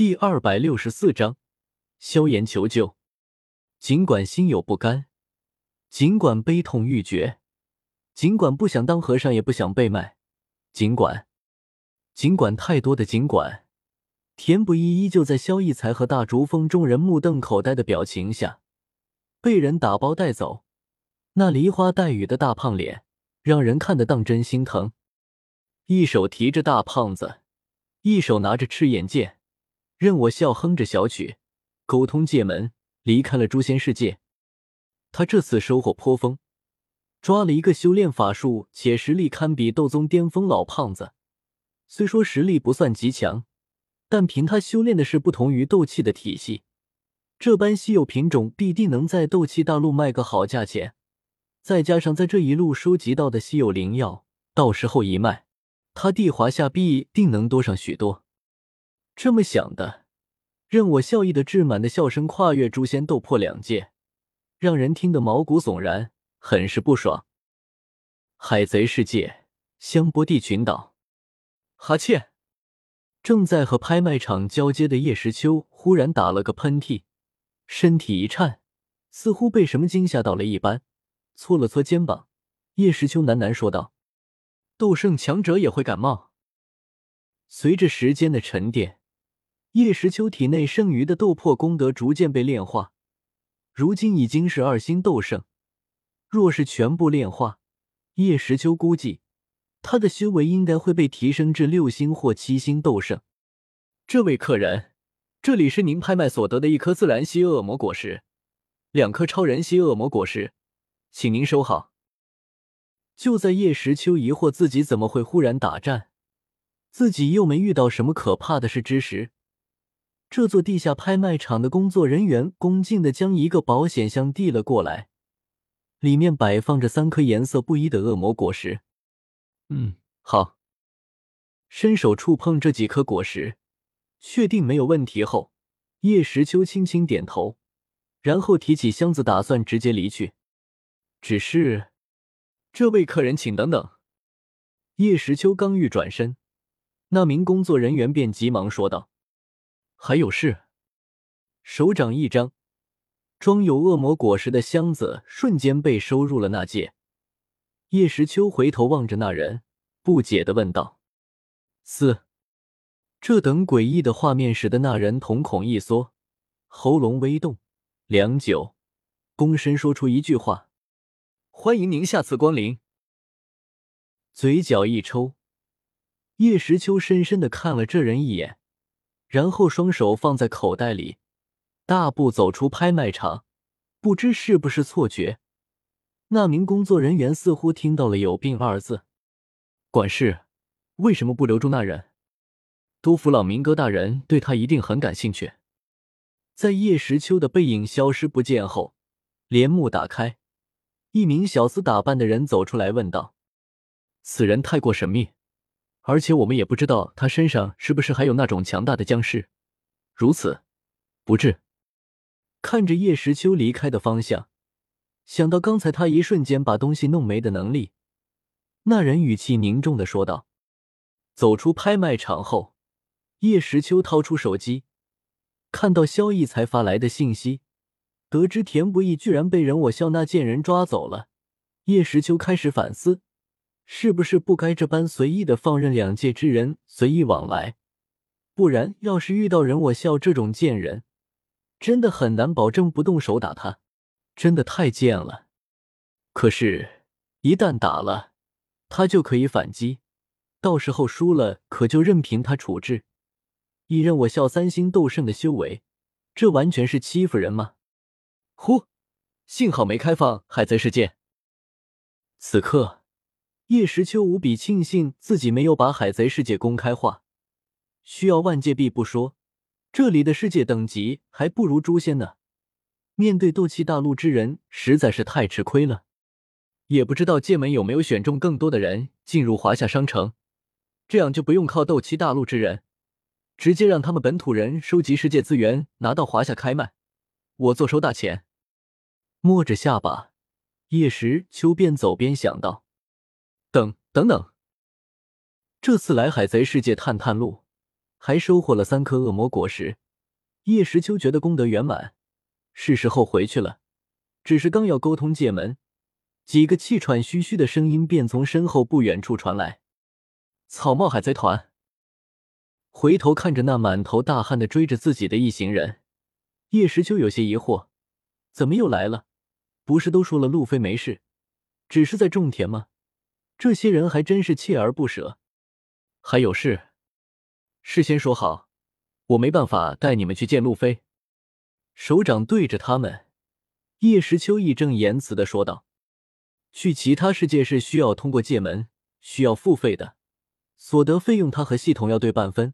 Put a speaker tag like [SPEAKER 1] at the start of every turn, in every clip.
[SPEAKER 1] 第二百六十四章，萧炎求救。尽管心有不甘，尽管悲痛欲绝，尽管不想当和尚，也不想被卖，尽管，尽管太多的尽管，田不易依旧在萧逸才和大竹峰众人目瞪口呆的表情下，被人打包带走。那梨花带雨的大胖脸，让人看得当真心疼。一手提着大胖子，一手拿着赤焰剑。任我笑，哼着小曲，沟通界门，离开了诛仙世界。他这次收获颇丰，抓了一个修炼法术且实力堪比斗宗巅峰老胖子。虽说实力不算极强，但凭他修炼的是不同于斗气的体系，这般稀有品种必定能在斗气大陆卖个好价钱。再加上在这一路收集到的稀有灵药，到时候一卖，他地华夏必定能多上许多。这么想的，任我笑意的稚满的笑声跨越诛仙斗破两界，让人听得毛骨悚然，很是不爽。海贼世界香波地群岛，哈欠！正在和拍卖场交接的叶时秋忽然打了个喷嚏，身体一颤，似乎被什么惊吓到了一般，搓了搓肩膀。叶时秋喃喃说道：“斗圣强者也会感冒。”随着时间的沉淀。叶时秋体内剩余的斗破功德逐渐被炼化，如今已经是二星斗圣。若是全部炼化，叶时秋估计他的修为应该会被提升至六星或七星斗圣。这位客人，这里是您拍卖所得的一颗自然系恶魔果实，两颗超人系恶魔果实，请您收好。就在叶时秋疑惑自己怎么会忽然打战，自己又没遇到什么可怕的事之时，这座地下拍卖场的工作人员恭敬的将一个保险箱递了过来，里面摆放着三颗颜色不一的恶魔果实。嗯，好。伸手触碰这几颗果实，确定没有问题后，叶时秋轻轻点头，然后提起箱子，打算直接离去。只是，这位客人，请等等。叶时秋刚欲转身，那名工作人员便急忙说道。还有事，手掌一张，装有恶魔果实的箱子瞬间被收入了那戒。叶时秋回头望着那人，不解的问道：“四。”这等诡异的画面使得那人瞳孔一缩，喉咙微动，良久，躬身说出一句话：“欢迎您下次光临。”嘴角一抽，叶时秋深深的看了这人一眼。然后双手放在口袋里，大步走出拍卖场。不知是不是错觉，那名工作人员似乎听到了“有病”二字。管事，为什么不留住那人？多弗朗明哥大人对他一定很感兴趣。在叶时秋的背影消失不见后，帘幕打开，一名小厮打扮的人走出来问道：“此人太过神秘。”而且我们也不知道他身上是不是还有那种强大的僵尸，如此不至。看着叶时秋离开的方向，想到刚才他一瞬间把东西弄没的能力，那人语气凝重的说道。走出拍卖场后，叶时秋掏出手机，看到萧逸才发来的信息，得知田不易居然被人我笑那贱人抓走了，叶时秋开始反思。是不是不该这般随意的放任两界之人随意往来？不然，要是遇到人我笑这种贱人，真的很难保证不动手打他，真的太贱了。可是，一旦打了，他就可以反击，到时候输了，可就任凭他处置。以任我笑三星斗圣的修为，这完全是欺负人吗？呼，幸好没开放海贼世界。此刻。叶时秋无比庆幸自己没有把海贼世界公开化，需要万界币不说，这里的世界等级还不如诛仙呢。面对斗气大陆之人，实在是太吃亏了。也不知道界门有没有选中更多的人进入华夏商城，这样就不用靠斗气大陆之人，直接让他们本土人收集世界资源，拿到华夏开卖，我坐收大钱。摸着下巴，叶时秋边走边想到。等等等，这次来海贼世界探探路，还收获了三颗恶魔果实。叶时秋觉得功德圆满，是时候回去了。只是刚要沟通界门，几个气喘吁吁的声音便从身后不远处传来。草帽海贼团。回头看着那满头大汗的追着自己的一行人，叶时秋有些疑惑：怎么又来了？不是都说了路飞没事，只是在种田吗？这些人还真是锲而不舍。还有事，事先说好，我没办法带你们去见路飞。首长对着他们，叶时秋义正言辞的说道：“去其他世界是需要通过界门，需要付费的，所得费用他和系统要对半分，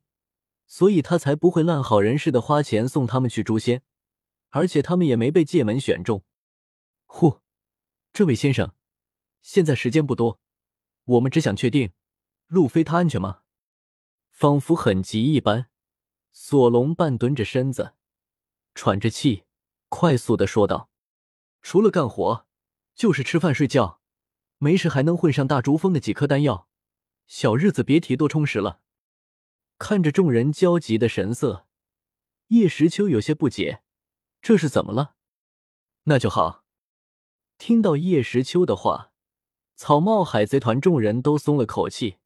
[SPEAKER 1] 所以他才不会烂好人似的花钱送他们去诛仙。而且他们也没被界门选中。呼，这位先生，现在时间不多，我们只想确定。”路飞他安全吗？仿佛很急一般，索隆半蹲着身子，喘着气，快速的说道：“除了干活，就是吃饭睡觉，没事还能混上大珠峰的几颗丹药，小日子别提多充实了。”看着众人焦急的神色，叶时秋有些不解：“这是怎么了？”那就好。听到叶时秋的话，草帽海贼团众人都松了口气。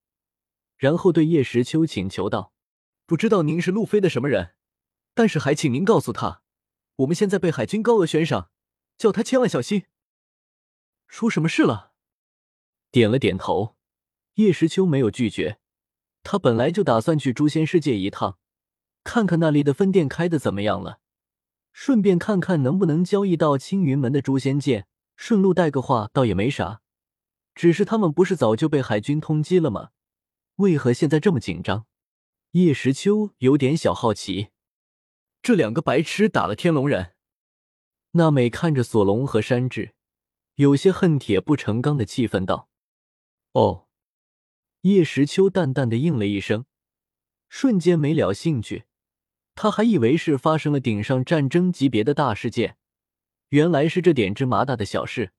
[SPEAKER 1] 然后对叶时秋请求道：“不知道您是路飞的什么人，但是还请您告诉他，我们现在被海军高额悬赏，叫他千万小心。”出什么事了？点了点头，叶时秋没有拒绝。他本来就打算去诛仙世界一趟，看看那里的分店开的怎么样了，顺便看看能不能交易到青云门的诛仙剑，顺路带个话倒也没啥。只是他们不是早就被海军通缉了吗？为何现在这么紧张？叶时秋有点小好奇。这两个白痴打了天龙人。娜美看着索隆和山治，有些恨铁不成钢的气愤道：“哦。”叶时秋淡淡的应了一声，瞬间没了兴趣。他还以为是发生了顶上战争级别的大事件，原来是这点芝麻大的小事。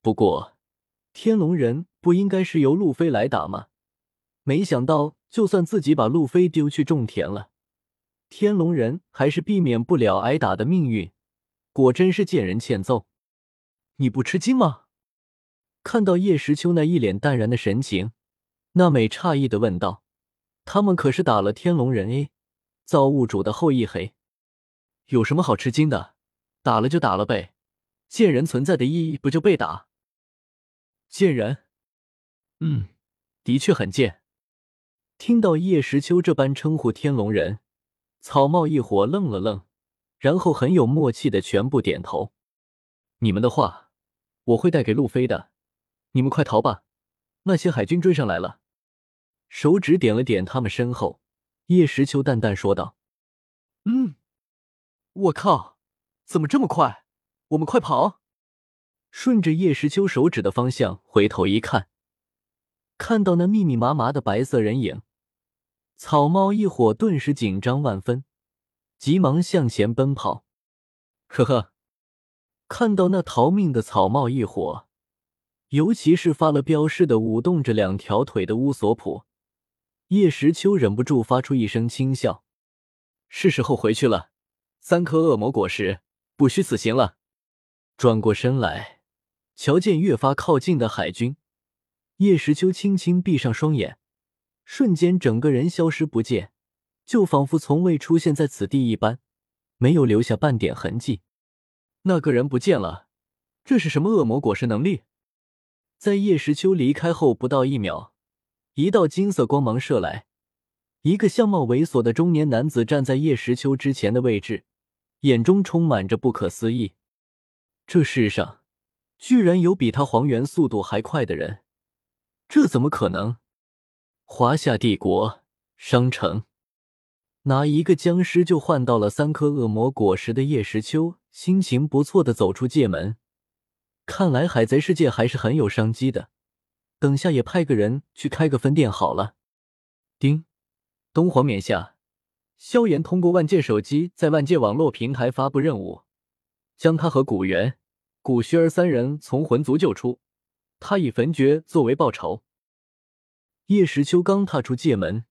[SPEAKER 1] 不过，天龙人不应该是由路飞来打吗？没想到，就算自己把路飞丢去种田了，天龙人还是避免不了挨打的命运。果真是见人欠揍。你不吃惊吗？看到叶时秋那一脸淡然的神情，娜美诧异的问道：“他们可是打了天龙人 A，造物主的后裔黑，有什么好吃惊的？打了就打了呗，见人存在的意义不就被打？见人，嗯，的确很贱。”听到叶时秋这般称呼天龙人，草帽一伙愣了愣，然后很有默契的全部点头。你们的话，我会带给路飞的。你们快逃吧，那些海军追上来了。手指点了点他们身后，叶时秋淡淡说道：“嗯，我靠，怎么这么快？我们快跑！”顺着叶时秋手指的方向回头一看。看到那密密麻麻的白色人影，草帽一伙顿时紧张万分，急忙向前奔跑。呵呵，看到那逃命的草帽一伙，尤其是发了飙似的舞动着两条腿的乌索普，叶时秋忍不住发出一声轻笑。是时候回去了，三颗恶魔果实，不虚此行了。转过身来，瞧见越发靠近的海军。叶时秋轻轻闭上双眼，瞬间整个人消失不见，就仿佛从未出现在此地一般，没有留下半点痕迹。那个人不见了，这是什么恶魔果实能力？在叶时秋离开后不到一秒，一道金色光芒射来，一个相貌猥琐的中年男子站在叶时秋之前的位置，眼中充满着不可思议。这世上居然有比他还原速度还快的人！这怎么可能？华夏帝国商城，拿一个僵尸就换到了三颗恶魔果实的叶时秋，心情不错的走出界门。看来海贼世界还是很有商机的。等下也派个人去开个分店好了。丁，东皇冕下，萧炎通过万界手机在万界网络平台发布任务，将他和古猿、古虚儿三人从魂族救出。他以焚诀作为报酬。叶时秋刚踏出界门，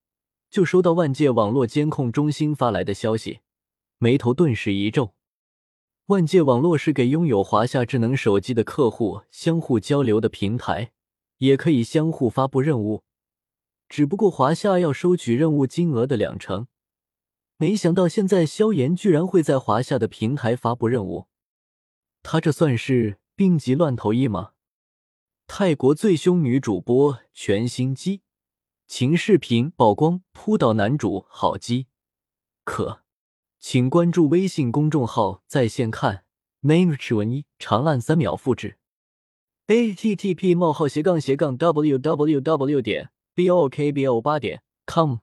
[SPEAKER 1] 就收到万界网络监控中心发来的消息，眉头顿时一皱。万界网络是给拥有华夏智能手机的客户相互交流的平台，也可以相互发布任务。只不过华夏要收取任务金额的两成。没想到现在萧炎居然会在华夏的平台发布任务，他这算是病急乱投医吗？泰国最凶女主播全新机，情视频曝光扑倒男主好机，可。请关注微信公众号在线看，name 指纹一长按三秒复制，a t t p: 冒号斜杠斜杠 w w w. 点 b o k b o 八点 com。